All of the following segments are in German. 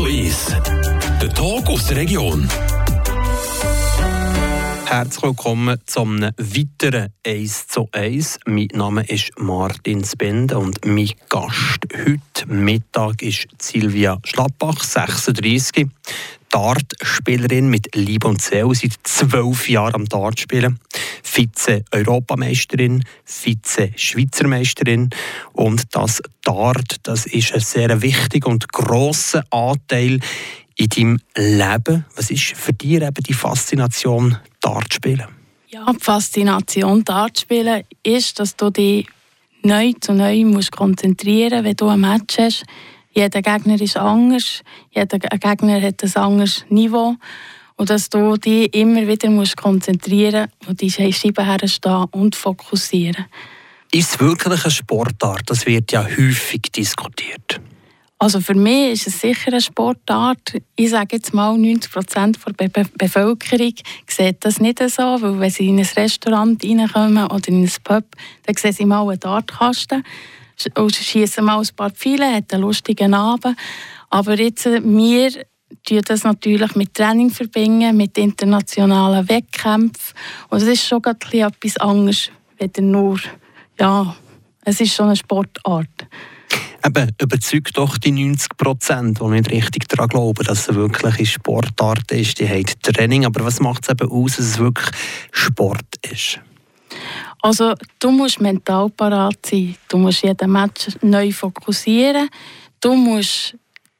zu 1. Der Talk aus der Region. Herzlich willkommen zum weiteren 1 zu 1. Mein Name ist Martin Spende und mein Gast heute Mittag ist Silvia Schlappach, 36. Dartspielerin mit Liebe und Seele, seit zwölf Jahren am Dart spielen. Vize-Europameisterin, Vize-Schweizer Meisterin. Und das Dart, das ist ein sehr wichtiger und grosser Anteil in deinem Leben. Was ist für dich eben die Faszination Dart spielen? Ja, die Faszination Dart spielen ist, dass du dich neu zu neu konzentrieren musst, wenn du ein Match hast jeder Gegner ist anders, jeder Gegner hat ein anderes Niveau. Und dass du dich immer wieder musst konzentrieren und die Scheibe herstehen und fokussieren. Ist es wirklich eine Sportart? Das wird ja häufig diskutiert. Also für mich ist es sicher eine Sportart. Ich sage jetzt mal, 90 Prozent der Be Bevölkerung sieht das nicht so, weil wenn sie in ein Restaurant reinkommen oder in ein Pub, dann sehen sie mal einen Dartkasten schießen mal ein paar Pfeile, hat einen lustigen Abend. Aber jetzt, äh, wir tun das natürlich mit Training verbinden, mit internationalen Wettkämpfen. Und es ist schon etwas anderes, wenn nur, ja, es ist schon eine Sportart. Eben, überzeugt doch die 90 Prozent, die nicht richtig daran glauben, dass es wirklich eine Sportart ist. Die haben Training, aber was macht es eben aus, dass es wirklich Sport ist? Also du musst mental parat sein. Du musst jeden Match neu fokussieren. Du musst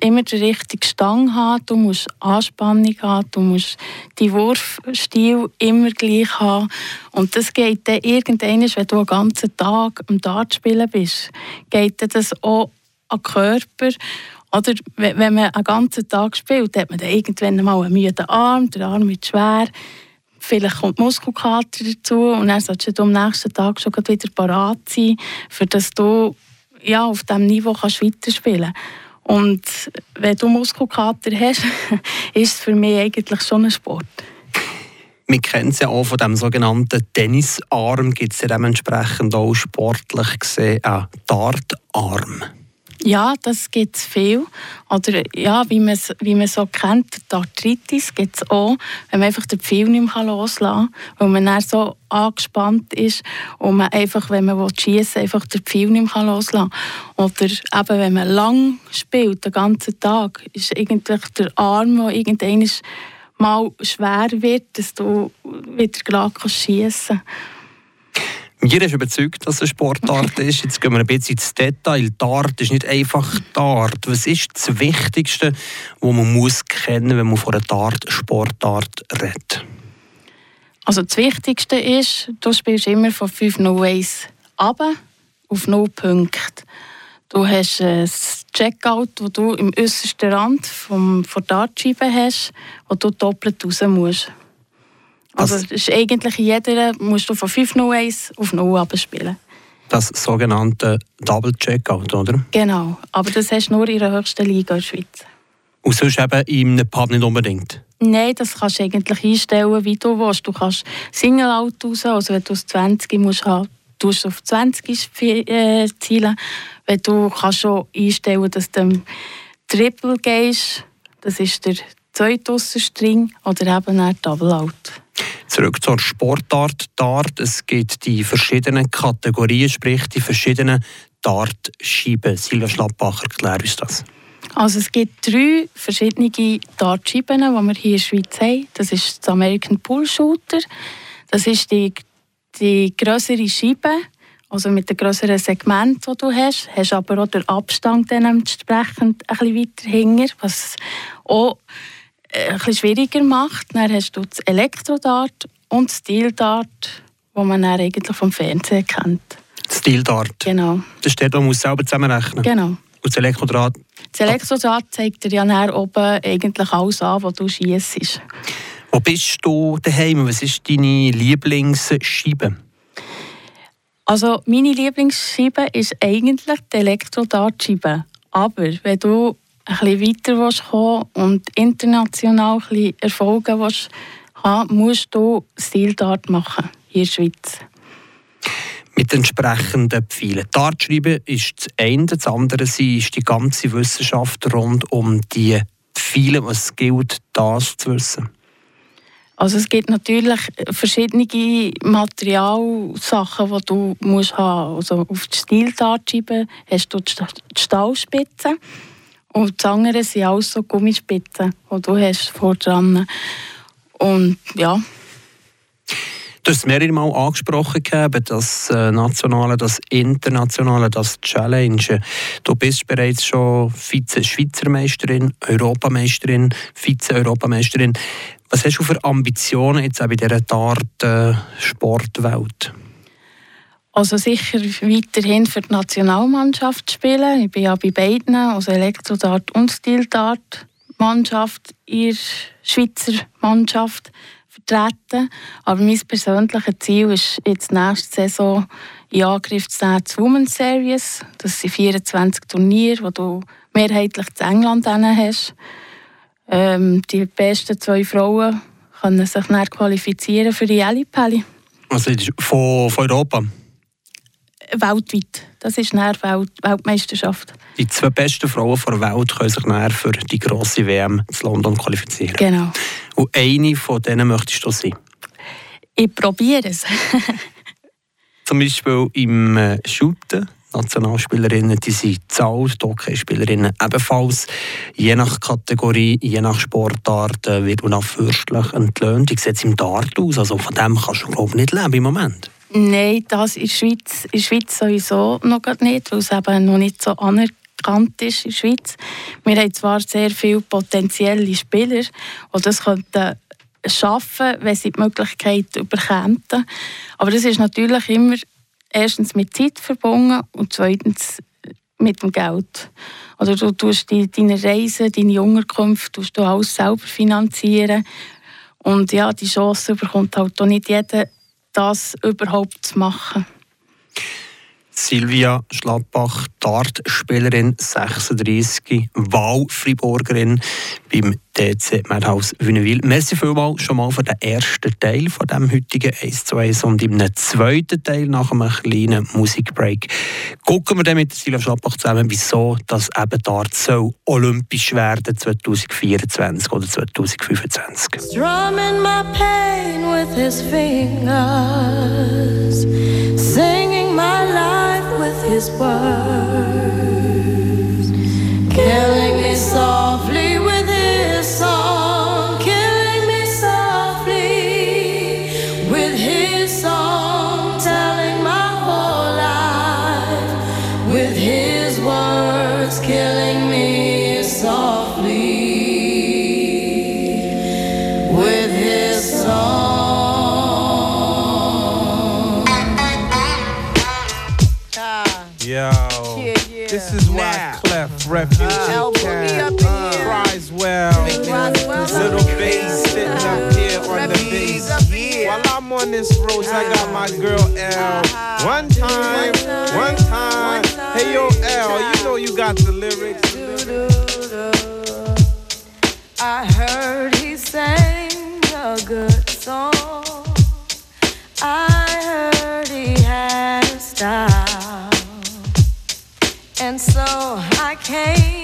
immer den richtigen Stang haben, du musst Anspannung haben, du musst die Wurfstil immer gleich haben. Und das geht dann irgendwann, wenn du einen ganzen Tag am Dart spielen bist, geht das auch an den Körper. Oder wenn man einen ganzen Tag spielt, hat man dann irgendwann mal einen müden Arm, der Arm wird schwer vielleicht kommt Muskelkater dazu und dann solltest du am nächsten Tag schon wieder parat sein, für dass du ja, auf diesem Niveau kannst weiterspielen Und wenn du Muskelkater hast, ist es für mich eigentlich schon ein Sport. Wir kennen es ja auch von dem sogenannten Tennisarm, gibt es ja dementsprechend auch sportlich gesehen einen Dartarm. Ja, das gibt es viel. Oder ja, wie man es wie so kennt, die Arthritis gibt es auch, wenn man einfach den Pfeil nicht mehr loslassen kann, weil man dann so angespannt ist und man einfach, wenn man schiessen einfach den Pfeil nicht mehr loslassen kann. Oder eben, wenn man lang spielt, den ganzen Tag, ist eigentlich der Arm, der irgendwann mal schwer wird, dass du wieder gerade schiessen kannst. Mir ist überzeugt, dass es eine Sportart ist. Jetzt gehen wir ein bisschen ins Detail. Dart ist nicht einfach Dart. Was ist das Wichtigste, was man muss kennen, wenn man von einer Dart-Sportart redet? Also das Wichtigste ist, du spielst immer von 5 No Ways ab auf 0 Punkte. Du hast ein Checkout, wo du im äußersten Rand vom, von Dartscheibe hast, wo du doppelt raus musst. Also, das ist eigentlich in jeder, musst du von 501 auf 0 abspielen. Das sogenannte Double Checkout, oder? Genau, aber das hast du nur in der höchsten Liga in der Schweiz. Und sonst eben einem Pub nicht unbedingt? Nein, das kannst du eigentlich einstellen, wie du willst. Du kannst Single Out raus, also wenn du aus 20 musst haben, du auf 20 äh, zielen. Wenn du kannst schon einstellen, dass du Triple gehst, das ist der zweite Aussenstring, oder eben ein Double Out. Zurück zur Sportart Dart. Es gibt die verschiedenen Kategorien, sprich die verschiedenen Dartscheiben. Silvia Schlappbacher, erklär uns das. Also es gibt drei verschiedene Dartscheiben, die wir hier in der Schweiz haben. Das ist das American Pool Shooter. Das ist die, die größere Scheibe, also mit dem größeren Segment, das du hast. Hast aber auch den Abstand dann entsprechend ein bisschen weiter hinten, was auch ein bisschen schwieriger macht. Dann hast du das Elektrodart und das Steel-Dart, das man dann eigentlich vom Fernsehen kennt. Das Steel-Dart? Genau. Das steht, man muss selber zusammenrechnen? Genau. Und das Elektrodraht? Das Elektrodraht zeigt dir ja dann oben eigentlich alles an, was du schießt. Wo bist du daheim? Was ist deine Lieblingsscheibe? Also meine Lieblingsscheibe ist eigentlich die Elektrodartscheibe. Aber wenn du ein bisschen weiter willst kommen und international ein bisschen Erfolge willst haben, musst du Stil-Dart machen hier in der Schweiz. Mit entsprechenden Pfeilen. Dartschreiben ist das eine, das andere ist die ganze Wissenschaft rund um die vielen, was gilt, das zu wissen? Also es gibt natürlich verschiedene Materialsachen, die du musst haben musst. Also auf die Stildartscheibe hast du die Stahlspitze und das andere sind auch so Gummispitzen, die du hast vor dran. Und ja. Du hast es mehrere Mal angesprochen, das äh, Nationale, das Internationale, das Challenge. Du bist bereits schon Vize-Schweizer Meisterin, Europameisterin, Vize-Europameisterin. Was hast du für Ambitionen jetzt auch bei dieser Dart-Sportwelt? Also sicher weiterhin für die Nationalmannschaft spielen. Ich bin ja bei beiden, also Elektrodart und Stildart Mannschaft, in der Schweizer Mannschaft vertreten. Aber mein persönliches Ziel ist jetzt nächste Saison in Angriff zu nehmen, die Women's Series. Das sind 24 Turniere, die du mehrheitlich in England hast. Ähm, die besten zwei Frauen können sich dann qualifizieren für die Ellipelli. Also von, von Europa? Weltweit. Das ist eine Welt Weltmeisterschaft. Die zwei besten Frauen der Welt können sich näher für die grosse WM in London qualifizieren. Genau. Und eine von denen möchtest du sein? Ich probiere es. Zum Beispiel im äh, Shooten. Nationalspielerinnen, die sind zahlt, Hockeyspielerinnen ebenfalls. Je nach Kategorie, je nach Sportart wird man auch fürstlich entlöhnt. Wie sieht es im Dart aus? Also von dem kannst du glaube ich, nicht leben im Moment. Nein, das in der Schweiz, in der Schweiz sowieso noch nicht, weil es eben noch nicht so anerkannt ist in der Schweiz. Wir haben zwar sehr viele potenzielle Spieler, die das könnten schaffen, wenn sie die Möglichkeit bekämen. Aber das ist natürlich immer erstens mit Zeit verbunden und zweitens mit dem Geld. Oder du tust die, deine Reisen, deine Unterkunft, tust du alles selber finanzieren. Und ja, die Chance bekommt halt auch nicht jeder, das überhaupt zu machen. Silvia Schlappach, Dartspielerin, 36, Wahlfreiburgerin beim DC Madhouse Wünnewil. Merci vielmals schon mal für den ersten Teil von dem heutigen 1 zu 1 und im zweiten Teil nach einem kleinen Musikbreak gucken wir dann mit Silvia Schlappach zusammen, wieso das eben Dart so olympisch werden 2024 oder 2025. Strumming my pain with his fingers, singing my life with his words, killing me softly Refuge ah. Elbow Cat, uh, me up in here. cries well. Little bass sitting up here on the bass. While I'm on this road, I got my ah. girl L. Uh-huh. One time, one time. Hey yo, L, you know you got the lyrics. I heard he sang a good song. I heard he had a style. And so I came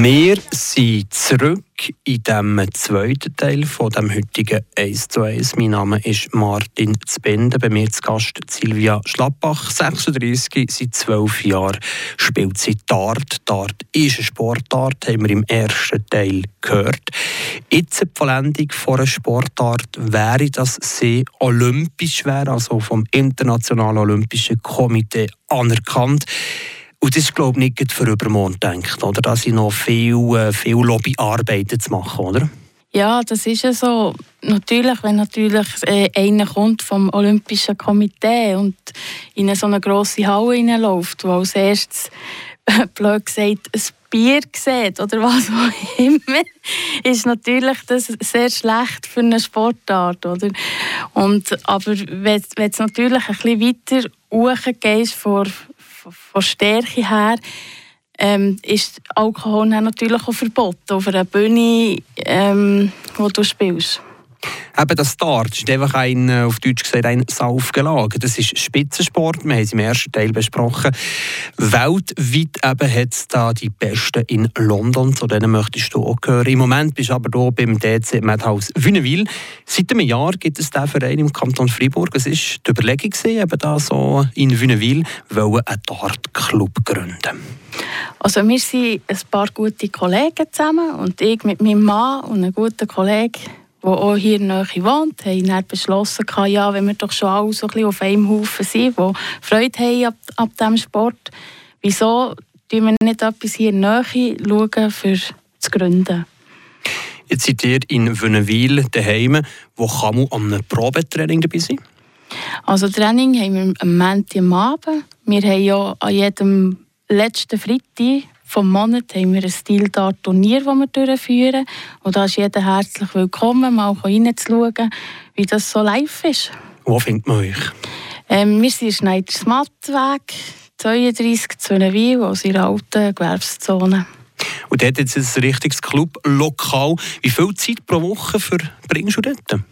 Wir sind zurück in dem zweiten Teil von dem heutigen 1 zu 1. Mein Name ist Martin Zbende, bei mir zu Gast Silvia Schlappach, 36, seit 12 Jahren spielt sie Dart. Dart ist eine Sportart, haben wir im ersten Teil gehört. Jetzt die Vollendung von einer Sportart wäre, dass sie olympisch wäre, also vom Internationalen Olympischen Komitee anerkannt. Und das ist, glaube ich, nicht für übermorgen gedacht, oder? Da sind noch viel, äh, viel Lobbyarbeiten zu machen, oder? Ja, das ist ja so. Natürlich, wenn natürlich äh, einer kommt vom Olympischen Komitee und in so eine grosse Halle hineinläuft, wo als erstes, blöd gesagt, ein Bier sieht oder was auch immer, ist natürlich das sehr schlecht für eine Sportart. Oder? Und, aber wenn es natürlich ein bisschen weiter hochgehst von, von, Stärke her, ähm, ist Alkohol natürlich auch verboten auf einer Bühne, ähm, wo du spielst. Eben das Dart ist einfach ein, äh, auf Deutsch gesagt, ein Saufgelage. Das ist Spitzensport, wir haben es im ersten Teil besprochen. Weltweit hat es da die Besten in London, zu denen möchtest du auch gehören. Im Moment bist du aber hier beim DC Madhouse Wünnewil. Seit einem Jahr gibt es diesen Verein im Kanton Freiburg. Es war die Überlegung, eben da so in Wünnewil einen Dart-Club gründen. Also wir sind ein paar gute Kollegen zusammen und ich mit meinem Mann und einem guten Kollegen, der auch hier in der Nähe wohnt, haben dann beschlossen, ja, wenn wir doch schon alle so ein bisschen auf einem Haufen sind, die Freude haben ab, ab diesem Sport, wieso schauen wir nicht etwas hier in der Nähe schauen, für zu gründen? Jetzt seid ihr in Wünnewil daheim. Wo kann man an einem Probetraining dabei sein? Also Training haben wir am Montag am Abend. Wir haben ja an jedem letzten Freitag vom Monat haben wir ein Stil-Dart-Turnier, das wir durchführen. Und da ist jeder herzlich willkommen, mal reinzuschauen, wie das so live ist. Wo findet man euch? Ähm, wir sind in Schneidersmattweg 32 zu Wien, aus ihrer alten Gewerbszone. Und dort jetzt ein richtiges Club-Lokal. Wie viel Zeit pro Woche verbringst du dort?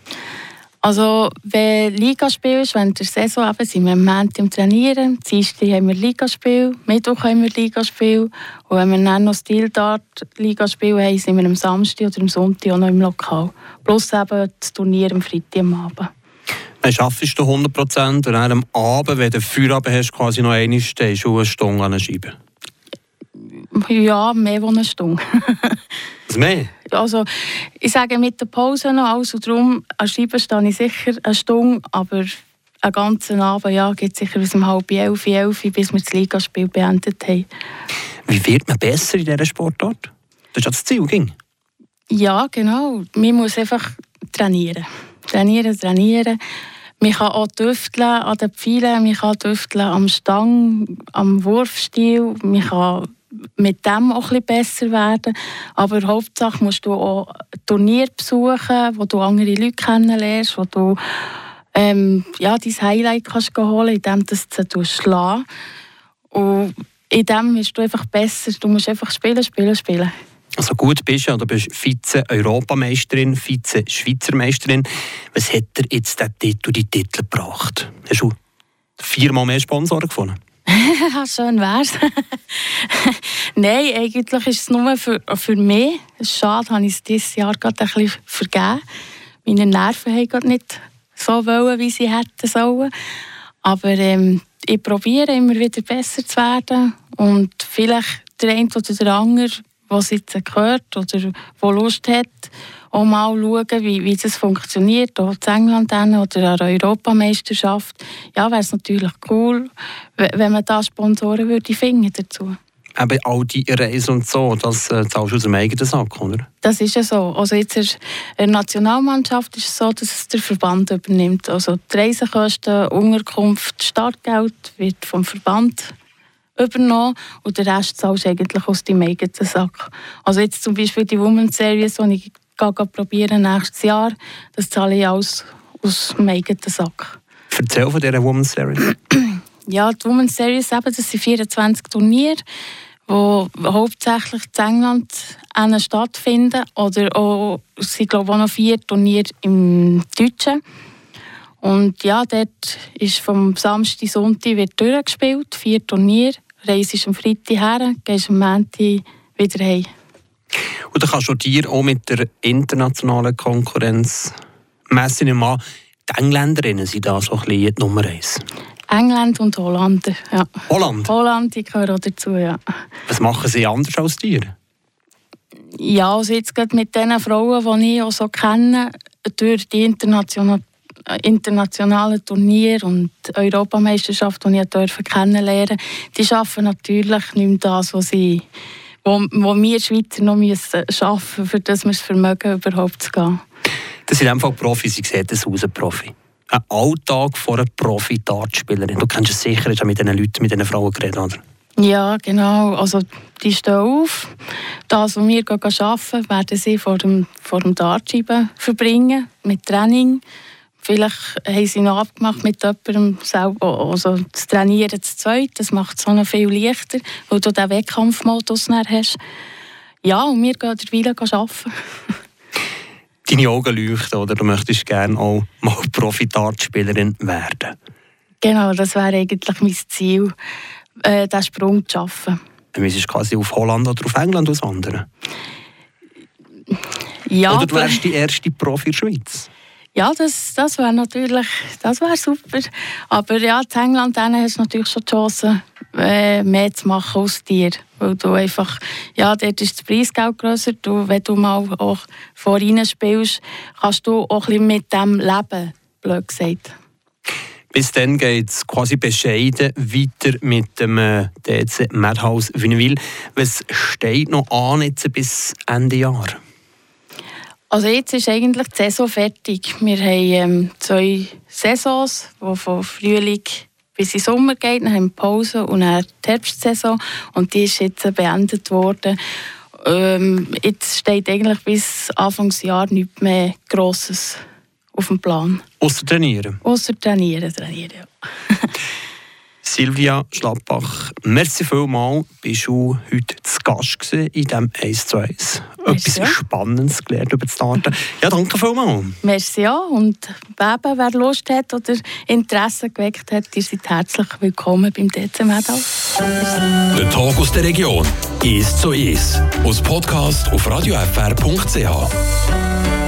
Also, wenn Ligaspiel ist, während der Saison eben, sind wir am Montag im Trainieren, Dienstag haben wir Ligaspiel, Mittwoch haben wir Ligaspiel und wenn wir dann noch Stil-Dart-Ligaspiel haben, sind wir am Samstag oder am Sonntag auch noch im Lokal. Plus eben das Turnier am Freitag am Abend. Dann arbeitest du 100 Prozent und dann am Abend, wenn du Feierabend hast, quasi noch eine stehst du eine Stunde an der Scheibe. Ja, mehr als eine Stunde. Was mehr? Also, ich sage mit der Pause noch, also darum, an Schreiben stehe ich sicher eine Stunde, aber einen ganzen Abend, ja, geht sicher bis um halb elf, elf, bis wir das Ligaspiel beendet haben. Wie wird man besser in dieser Sportart? Das ist ja das Ziel, ging. Ja, genau. Man muss einfach trainieren. Trainieren, trainieren. Man kann auch tüfteln an den Pfeilen, man kann tüfteln am Stang, am Wurfstil, man kann mit dem auch ein besser werden. Aber Hauptsache musst du auch Turnier besuchen, wo du andere Leute kennenlernst, wo du ähm, ja, dein Highlight kannst holen indem du sie schlagen Und in dem bist du einfach besser. Du musst einfach spielen, spielen, spielen. Also gut bist du, du bist Vize-Europameisterin, Vize-Schweizer Meisterin. Was hat dir jetzt der Titel, die Titel gebracht? Hast du viermal mehr Sponsoren gefunden? Schön wär's. Nein, eigentlich ist es nur für, für mich. Schade, habe ich es dieses Jahr gerade ein bisschen vergeben. Meine Nerven haben gerade nicht so wollen, wie sie hätten sollen. Aber ähm, ich probiere immer wieder besser zu werden. Und vielleicht der eine oder der andere, es jetzt gehört oder der Lust hat, auch mal schauen, wie, wie das funktioniert, auch in England oder an der Europameisterschaft. Ja, wäre es natürlich cool, we- wenn man da Sponsoren würde finden dazu. Eben all die Reisen und so, das äh, zahlst du aus dem eigenen Sack, oder? Das ist ja so. Also jetzt in der Nationalmannschaft ist es so, dass es der Verband übernimmt. Also die Reisekosten, Unterkunft, Startgeld wird vom Verband übernommen und der Rest zahlst du eigentlich aus deinem eigenen Sack. Also jetzt zum Beispiel die Women's Series, die ich probieren nächstes Jahr, das zahle ich alles aus dem eigenen Sack. Erzähl von dieser Women's Series. Ja, die Women's Series eben, das sind 24 Turniere, die hauptsächlich in England stattfinden. Oder auch, es sind glaube ich auch noch vier Turniere im Deutschen. Und ja, dort ist vom Samstag Sonntag wird durchgespielt, vier Turniere. Reisest am Freitag her, gehst am Montag wieder heim. Und dann kannst du dir auch mit der internationalen Konkurrenz messen. Die Engländerinnen sind da so ein bisschen die Nummer eins. England und Holland, ja. Holland, Holland, ich gehöre auch dazu, ja. was machen sie anders als dir? Ja, also jetzt gerade mit den Frauen, die ich auch so kenne, durch die internationalen, internationalen Turniere und Europameisterschaft, die ich durfte kennenlernen die arbeiten natürlich nicht mehr das, was sie wo, wo wir Schweizer noch müssen arbeiten für das wir das Vermögen überhaupt zu gehen. Das sind einfach Profis, ich sehe das aus, ein Profi. Ein Alltag von einer Profi-Dartspielerin. Du kennst es sicher, hast ja mit diesen Leuten, mit diesen Frauen geredet, oder? Ja, genau. Also, die stehen auf. Das, was wir arbeiten, werden sie vor dem, vor dem Dartscheiben verbringen, mit Training. Vielleicht haben sie noch abgemacht mit jemandem selber, also das Trainieren zu zweit. Das macht es auch noch viel leichter, weil du den Wettkampfmodus hast. Ja, und wir gehen derweil arbeiten. Deine Augen leuchten, oder? Du möchtest gerne auch mal Profi-Dartspielerin werden. Genau, das wäre eigentlich mein Ziel, äh, diesen Sprung zu schaffen. Du müsstest quasi auf Holland oder auf England auswandern. Ja, oder du wärst die erste Profi in der Schweiz. Ja, das, das wäre natürlich das wär super. Aber ja, in England dann hast du natürlich schon die Chance, äh, mehr zu machen aus dir. Weil du einfach, ja, dort ist das Preisgeld grösser. Du, wenn du mal auch vorhin spielst, kannst du auch ein mit dem leben, blöd gesagt. Bis dann geht es quasi bescheiden weiter mit dem äh, DC Madhouse Wünnewil. Was steht noch an jetzt bis Ende Jahr? Also jetzt ist eigentlich die Saison fertig. Wir haben ähm, zwei Saisons, die von Frühling bis in Sommer geht. Dann haben wir Pause und dann die Herbstsaison. Und die ist jetzt beendet worden. Ähm, jetzt steht eigentlich bis Anfangsjahr nichts mehr Grosses auf dem Plan. Außer trainieren. Außer trainieren, trainieren, ja. Silvia Schlappach, merci vielmals. Bist du heute zu Gast gewesen in diesem 1 zu 1. Etwas Merci. Spannendes gelernt über das Starten. Ja, danke vielmals. Merci ja. Und eben, wer Lust hat oder Interesse geweckt hat, ihr seid herzlich willkommen beim DC Medal. Der Talk aus der Region. Ist so ist. Aus Podcast auf radiofr.ch.